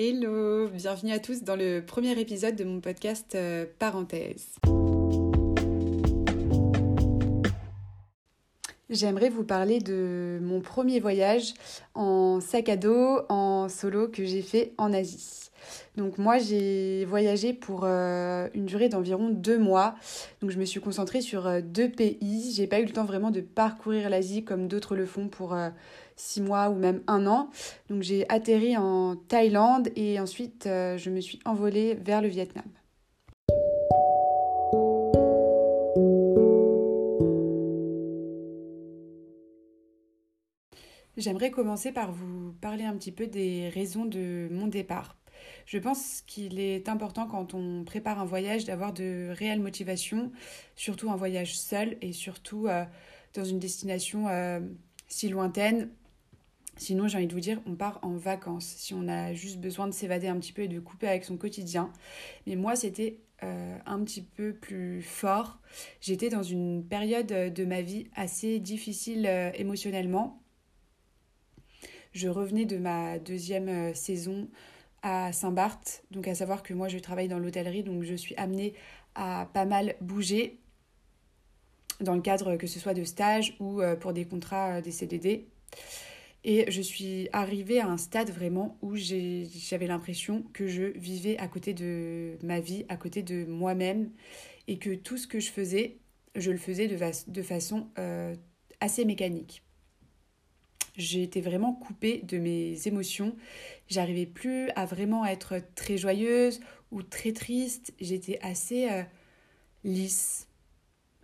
Hello, bienvenue à tous dans le premier épisode de mon podcast euh, Parenthèse. J'aimerais vous parler de mon premier voyage en sac à dos, en solo que j'ai fait en Asie. Donc moi j'ai voyagé pour euh, une durée d'environ deux mois. Donc je me suis concentrée sur euh, deux pays. J'ai pas eu le temps vraiment de parcourir l'Asie comme d'autres le font pour six mois ou même un an. Donc j'ai atterri en Thaïlande et ensuite euh, je me suis envolée vers le Vietnam. J'aimerais commencer par vous parler un petit peu des raisons de mon départ. Je pense qu'il est important quand on prépare un voyage d'avoir de réelles motivations, surtout un voyage seul et surtout euh, dans une destination euh, si lointaine Sinon, j'ai envie de vous dire, on part en vacances. Si on a juste besoin de s'évader un petit peu et de couper avec son quotidien. Mais moi, c'était euh, un petit peu plus fort. J'étais dans une période de ma vie assez difficile euh, émotionnellement. Je revenais de ma deuxième euh, saison à Saint-Barth, donc à savoir que moi je travaille dans l'hôtellerie, donc je suis amenée à pas mal bouger dans le cadre que ce soit de stage ou pour des contrats, des CDD. Et je suis arrivée à un stade vraiment où j'avais l'impression que je vivais à côté de ma vie, à côté de moi-même, et que tout ce que je faisais, je le faisais de, de façon euh, assez mécanique. J'étais vraiment coupée de mes émotions. J'arrivais plus à vraiment être très joyeuse ou très triste. J'étais assez euh, lisse,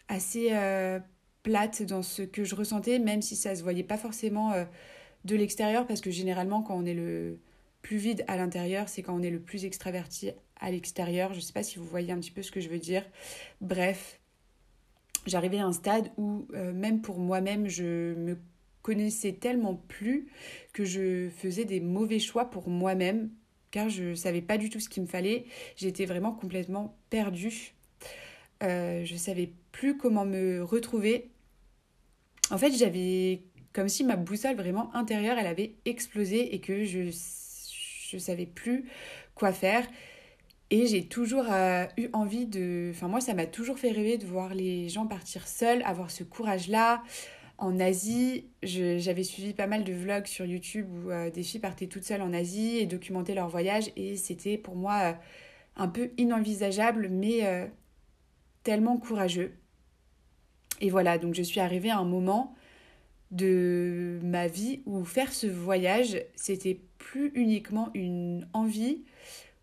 assez euh, plate dans ce que je ressentais, même si ça se voyait pas forcément de l'extérieur parce que généralement quand on est le plus vide à l'intérieur, c'est quand on est le plus extraverti à l'extérieur. Je ne sais pas si vous voyez un petit peu ce que je veux dire. Bref, j'arrivais à un stade où euh, même pour moi-même, je me connaissais tellement plus que je faisais des mauvais choix pour moi-même car je ne savais pas du tout ce qu'il me fallait. J'étais vraiment complètement perdue. Euh, je ne savais plus comment me retrouver. En fait, j'avais comme si ma boussole vraiment intérieure, elle avait explosé et que je ne savais plus quoi faire. Et j'ai toujours euh, eu envie de... Enfin moi, ça m'a toujours fait rêver de voir les gens partir seuls, avoir ce courage-là. En Asie, j'avais suivi pas mal de vlogs sur YouTube où euh, des filles partaient toutes seules en Asie et documentaient leur voyage. Et c'était pour moi euh, un peu inenvisageable, mais tellement courageux. Et voilà, donc je suis arrivée à un moment de ma vie où faire ce voyage, c'était plus uniquement une envie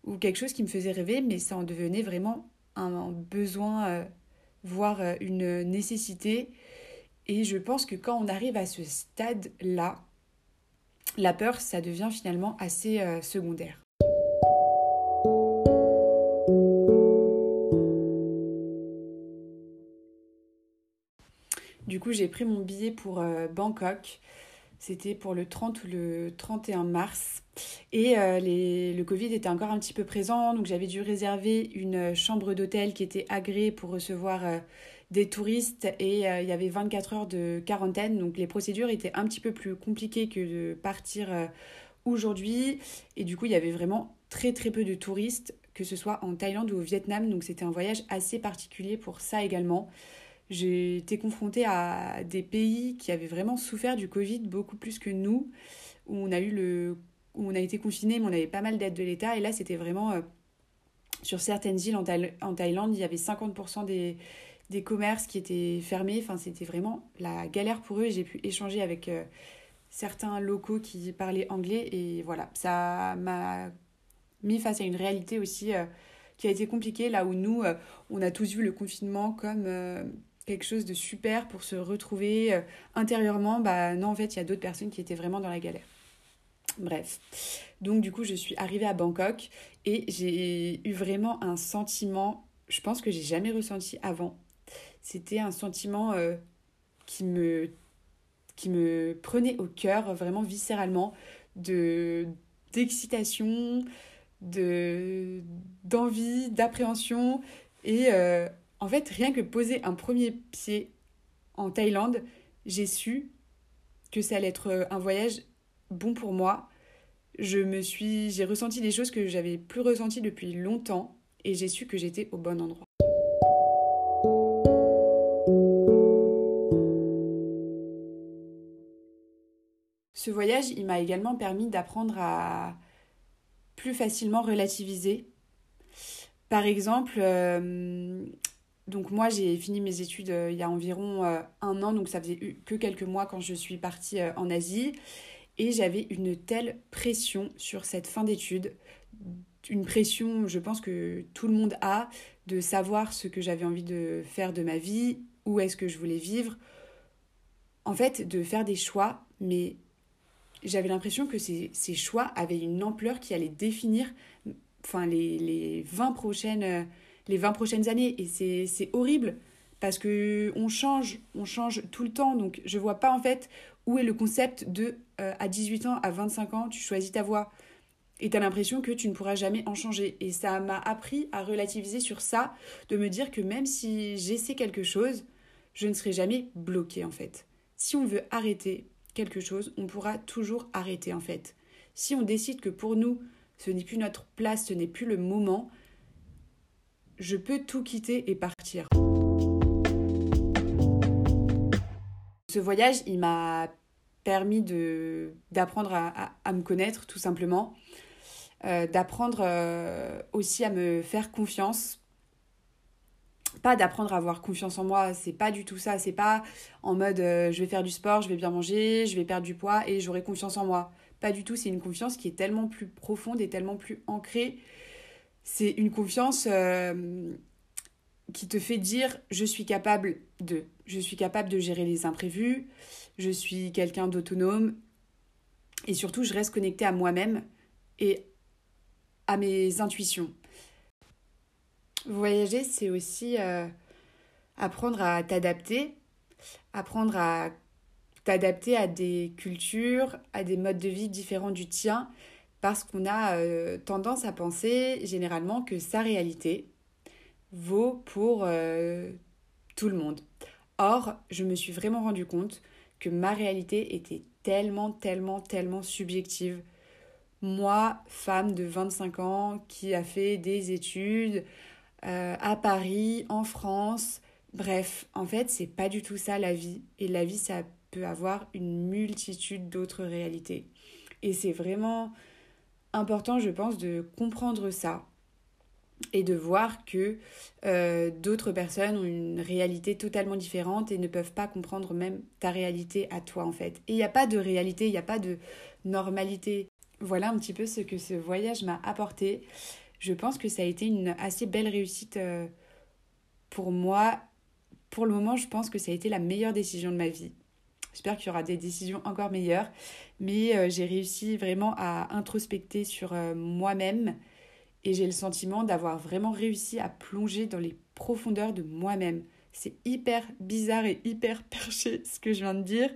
ou quelque chose qui me faisait rêver, mais ça en devenait vraiment un besoin, euh, voire euh, une nécessité. Et je pense que quand on arrive à ce stade-là, la peur, ça devient finalement assez euh, secondaire. Du coup, j'ai pris mon billet pour euh, Bangkok. C'était pour le 30 ou le 31 mars. Et euh, le Covid était encore un petit peu présent, donc j'avais dû réserver une chambre d'hôtel qui était agréée pour recevoir euh, des touristes et il y avait 24 heures de quarantaine, donc les procédures étaient un petit peu plus compliquées que de partir aujourd'hui. Et du coup, il y avait vraiment très très peu de touristes, que ce soit en Thaïlande ou au Vietnam, donc c'était un voyage assez particulier pour ça également. J'ai été confrontée à des pays qui avaient vraiment souffert du Covid beaucoup plus que nous, où on a eu le où on a été confinés, mais on avait pas mal d'aides de l'État. Et là, c'était vraiment euh, sur certaines îles en, Thaïlande, il y avait 50% des, des commerces qui étaient fermés. Enfin, c'était vraiment la galère pour eux. J'ai pu échanger avec euh, certains locaux qui parlaient anglais. Et voilà, ça m'a mis face à une réalité aussi euh, qui a été compliquée, là où nous, on a tous vu le confinement comme quelque chose de super pour se retrouver euh, intérieurement, bah non, en fait, il y a d'autres personnes qui étaient vraiment dans la galère. Bref. Donc, du coup, je suis arrivée à Bangkok et j'ai eu vraiment un sentiment, je pense que j'ai jamais ressenti avant. C'était un sentiment euh, qui, me, qui me prenait au cœur, vraiment viscéralement, de d'excitation, de d'envie, d'appréhension et euh, en fait, rien que poser un premier pied en Thaïlande, j'ai su que ça allait être euh, un voyage bon pour moi, je me suis, j'ai ressenti des choses que j'avais plus ressenties depuis longtemps et j'ai su que j'étais au bon endroit. Ce voyage, il m'a également permis d'apprendre à plus facilement relativiser. Par exemple, euh, donc moi j'ai fini mes études euh, il y a environ euh, un an, donc ça faisait que quelques mois quand je suis partie en Asie. Et j'avais une telle pression sur cette fin d'études, une pression, je pense que tout le monde a, de savoir ce que j'avais envie de faire de ma vie, où est-ce que je voulais vivre. En fait, de faire des choix, mais j'avais l'impression que ces, ces, choix avaient une ampleur qui allait définir enfin, les, les, 20 prochaines, les 20 prochaines années. Et c'est horrible parce que on change, on change tout le temps. Donc je vois pas en fait où est le concept de euh, à 18 ans, à 25 ans, tu choisis ta voie. Et tu as l'impression que tu ne pourras jamais en changer. Et ça m'a appris à relativiser sur ça, de me dire que même si j'essaie quelque chose, je ne serai jamais bloquée en fait. Si on veut arrêter quelque chose, on pourra toujours arrêter en fait. Si on décide que pour nous, ce n'est plus notre place, ce n'est plus le moment, je peux tout quitter et partir. Ce voyage, il m'a permis d'apprendre à, me connaître tout simplement, euh, d'apprendre euh, aussi à me faire confiance pas d'apprendre à avoir confiance en moi, c'est pas du tout ça, c'est pas en mode euh, je vais faire du sport, je vais bien manger, je vais perdre du poids et j'aurai confiance en moi. Pas du tout, c'est une confiance qui est tellement plus profonde et tellement plus ancrée. C'est une confiance euh, qui te fait dire je suis capable de, je suis capable de gérer les imprévus, je suis quelqu'un d'autonome. Et surtout je reste connectée à moi-même et à mes intuitions. Voyager, c'est aussi euh, apprendre à t'adapter, apprendre à t'adapter à des cultures, à des modes de vie différents du tien, parce qu'on a euh, tendance à penser généralement que sa réalité vaut pour euh, tout le monde. Or, je me suis vraiment rendu compte que ma réalité était tellement, tellement, tellement subjective. Moi, femme de 25 ans qui a fait des études, euh, à Paris, en France. Bref, en fait, c'est pas du tout ça la vie. Et la vie, ça peut avoir une multitude d'autres réalités. Et c'est vraiment important, je pense, de comprendre ça et de voir que euh, d'autres personnes ont une réalité totalement différente et ne peuvent pas comprendre même ta réalité à toi en fait. Et il n'y a pas de réalité, il n'y a pas de normalité. Voilà un petit peu ce que ce voyage m'a apporté je pense que ça a été une assez belle réussite euh, pour moi. Pour le moment, je pense que ça a été la meilleure décision de ma vie. J'espère qu'il y aura des décisions encore meilleures, mais euh, j'ai réussi vraiment à introspecter sur euh, moi-même et j'ai le sentiment d'avoir vraiment réussi à plonger dans les profondeurs de moi-même. C'est hyper bizarre et hyper perché ce que je viens de dire,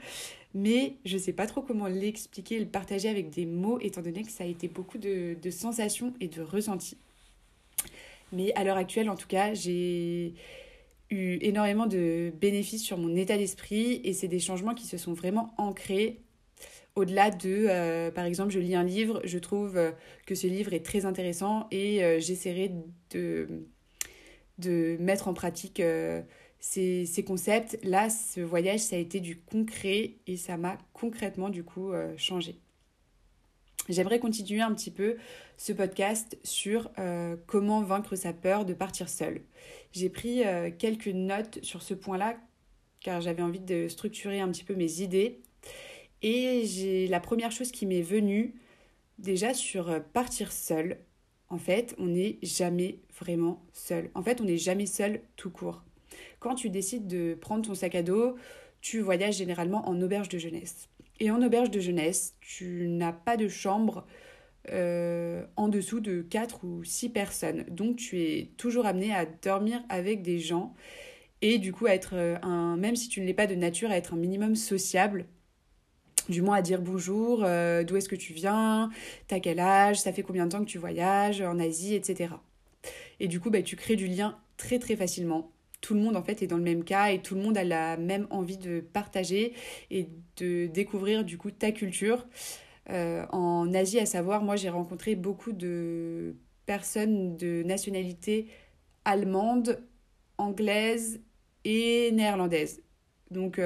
mais je ne sais pas trop comment l'expliquer, le partager avec des mots, étant donné que ça a été beaucoup de, sensations et de ressentis. Mais à l'heure actuelle, en tout cas, j'ai eu énormément de bénéfices sur mon état d'esprit et c'est des changements qui se sont vraiment ancrés au-delà de, euh, par exemple, je lis un livre, je trouve euh, que ce livre est très intéressant et euh, j'essaierai de, mettre en pratique ces, concepts. Là, ce voyage, ça a été du concret et ça m'a concrètement, du coup, changé. J'aimerais continuer un petit peu ce podcast sur euh, comment vaincre sa peur de partir seul. J'ai pris euh, quelques notes sur ce point-là car j'avais envie de structurer un petit peu mes idées. Et j'ai la première chose qui m'est venue déjà sur partir seul. En fait, on n'est jamais vraiment seul. En fait, on n'est jamais seul tout court quand tu décides de prendre ton sac à dos, tu voyages généralement en auberge de jeunesse. Et en auberge de jeunesse, tu n'as pas de chambre euh, en dessous de 4 ou 6 personnes. Donc tu es toujours amené à dormir avec des gens et du coup à être euh, un, même si tu ne l'es pas de nature, à être un minimum sociable. Du moins à dire bonjour, euh, d'où est-ce que tu viens, t'as quel âge, ça fait combien de temps que tu voyages en Asie, etc. Et du coup, bah, tu crées du lien très très facilement tout le monde en fait est dans le même cas et tout le monde a la même envie de partager et de découvrir du coup ta culture. en Asie, à savoir, moi j'ai rencontré beaucoup de personnes de nationalité allemande, anglaise et néerlandaise. Donc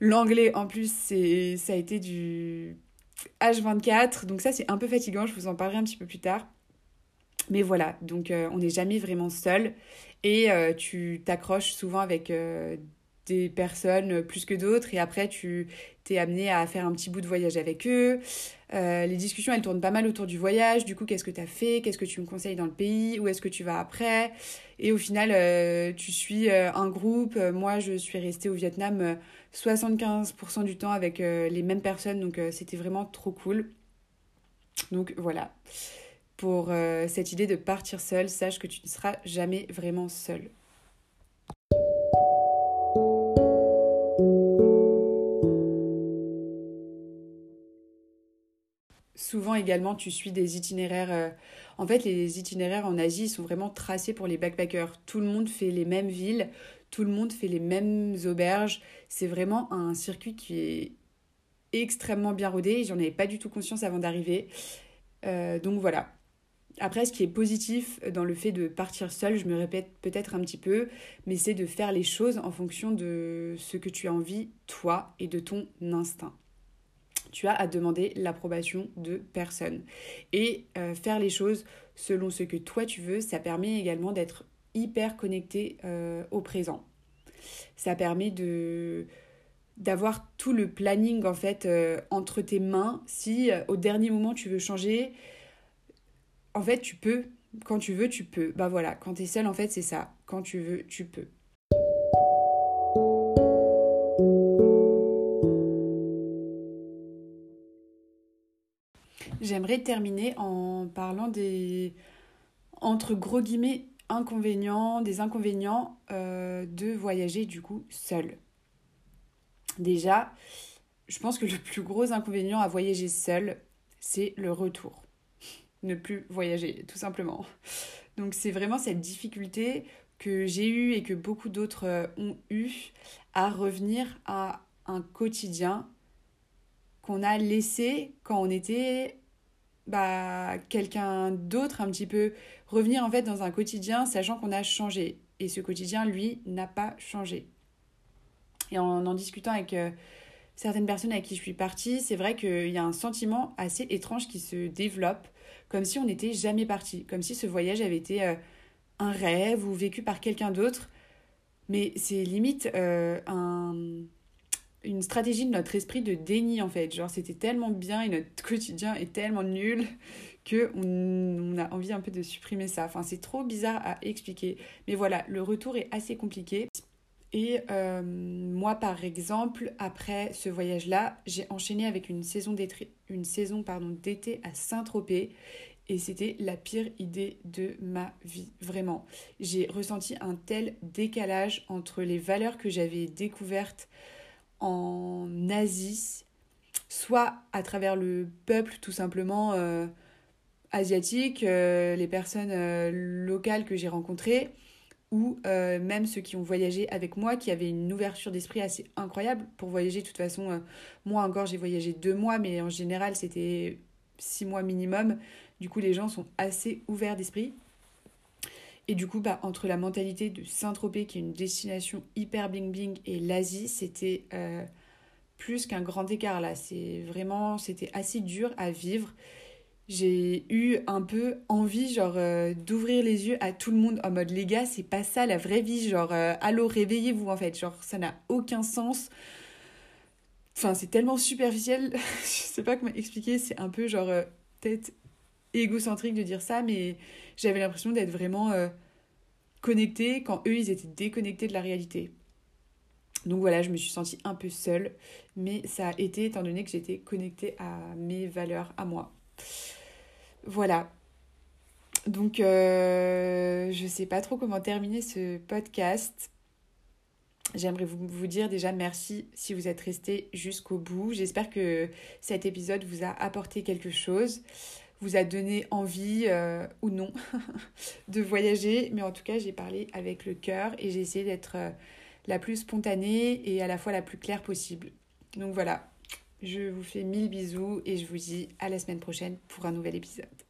l'anglais en plus, c'est ça a été du H24, donc ça c'est un peu fatigant, je vous en parlerai un petit peu plus tard. Mais voilà, donc euh, on n'est jamais vraiment seul et euh, tu t'accroches souvent avec euh, des personnes plus que d'autres et après tu t'es amené à faire un petit bout de voyage avec eux. les discussions elles tournent pas mal autour du voyage, du coup qu'est-ce que tu as fait, qu'est-ce que tu me conseilles dans le pays, où est-ce que tu vas après? Et au final tu suis un groupe, moi je suis restée au Vietnam 75% du temps avec les mêmes personnes donc c'était vraiment trop cool. Donc voilà pour euh, cette idée de partir seul, sache que tu ne seras jamais vraiment seul. Souvent également, tu suis des itinéraires. Euh, en fait, les itinéraires en Asie sont vraiment tracés pour les backpackers. Tout le monde fait les mêmes villes, tout le monde fait les mêmes auberges. C'est vraiment un circuit qui est extrêmement bien rodé. J'en avais pas du tout conscience avant d'arriver. Euh, donc voilà, après, ce qui est positif dans le fait de partir seul, je me répète peut-être un petit peu, mais c'est de faire les choses en fonction de ce que tu as envie, toi, et de ton instinct. Tu as à demander l'approbation de personne. Et euh, faire les choses selon ce que toi tu veux, ça permet également d'être hyper connecté euh, au présent. Ça permet de d'avoir tout le planning en fait euh, entre tes mains si au dernier moment tu veux changer en fait, tu peux. Quand tu veux, tu peux. Bah voilà, quand tu es seul, en fait, c'est ça. Quand tu veux, tu peux. J'aimerais terminer en parlant des, entre gros guillemets, inconvénients, des inconvénients euh, de voyager du coup seul. Déjà, je pense que le plus gros inconvénient à voyager seul, c'est le retour ne plus voyager, tout simplement. Donc c'est vraiment cette difficulté que j'ai eue et que beaucoup d'autres euh, ont eu à revenir à un quotidien qu'on a laissé quand on était bah, quelqu'un d'autre un petit peu. Revenir en fait dans un quotidien sachant qu'on a changé. Et ce quotidien, lui, n'a pas changé. Et en en discutant avec euh, certaines personnes avec qui je suis partie, c'est vrai qu'il y a un sentiment assez étrange qui se développe comme si on n'était jamais parti, comme si ce voyage avait été euh, un rêve ou vécu par quelqu'un d'autre. Mais c'est limite euh, un, une stratégie de notre esprit de déni en fait. Genre c'était tellement bien et notre quotidien est tellement nul que on, a envie un peu de supprimer ça. Enfin c'est trop bizarre à expliquer. Mais voilà, le retour est assez compliqué. Et euh, moi, par exemple, après ce voyage-là, j'ai enchaîné avec une saison d'été, d'été à Saint-Tropez. Et c'était la pire idée de ma vie, vraiment. J'ai ressenti un tel décalage entre les valeurs que j'avais découvertes en Asie, soit à travers le peuple tout simplement euh, asiatique, euh, les personnes locales que j'ai rencontrées, ou euh, même ceux qui ont voyagé avec moi, qui avaient une ouverture d'esprit assez incroyable pour voyager. De toute façon, euh, moi encore, j'ai voyagé deux mois, mais en général, c'était six mois minimum. Du coup, les gens sont assez ouverts d'esprit. Et du coup, bah, entre la mentalité de Saint-Tropez, qui est une destination hyper bling-bling, et l'Asie, c'était euh, plus qu'un grand écart là. C'est vraiment, c'était assez dur à vivre. J'ai eu un peu envie genre euh, d'ouvrir les yeux à tout le monde en mode les gars c'est pas ça la vraie vie genre euh, allô réveillez-vous en fait. Genre ça n'a aucun sens. Enfin c'est tellement superficiel je sais pas comment expliquer c'est un peu genre peut-être égocentrique de dire ça mais j'avais l'impression d'être vraiment connectée quand eux ils étaient déconnectés de la réalité donc voilà, je me suis sentie un peu seule, mais ça a été étant donné que j'étais connectée à mes valeurs, à moi. Voilà. Donc, euh, je ne sais pas trop comment terminer ce podcast. J'aimerais vous, vous, dire déjà merci si vous êtes resté jusqu'au bout. J'espère que cet épisode vous a apporté quelque chose, vous a donné envie euh, ou non de voyager. Mais en tout cas, j'ai parlé avec le cœur et j'ai essayé d'être euh, la plus spontanée et à la fois la plus claire possible. Donc voilà, Je vous fais mille bisous et je vous dis à la semaine prochaine pour un nouvel épisode.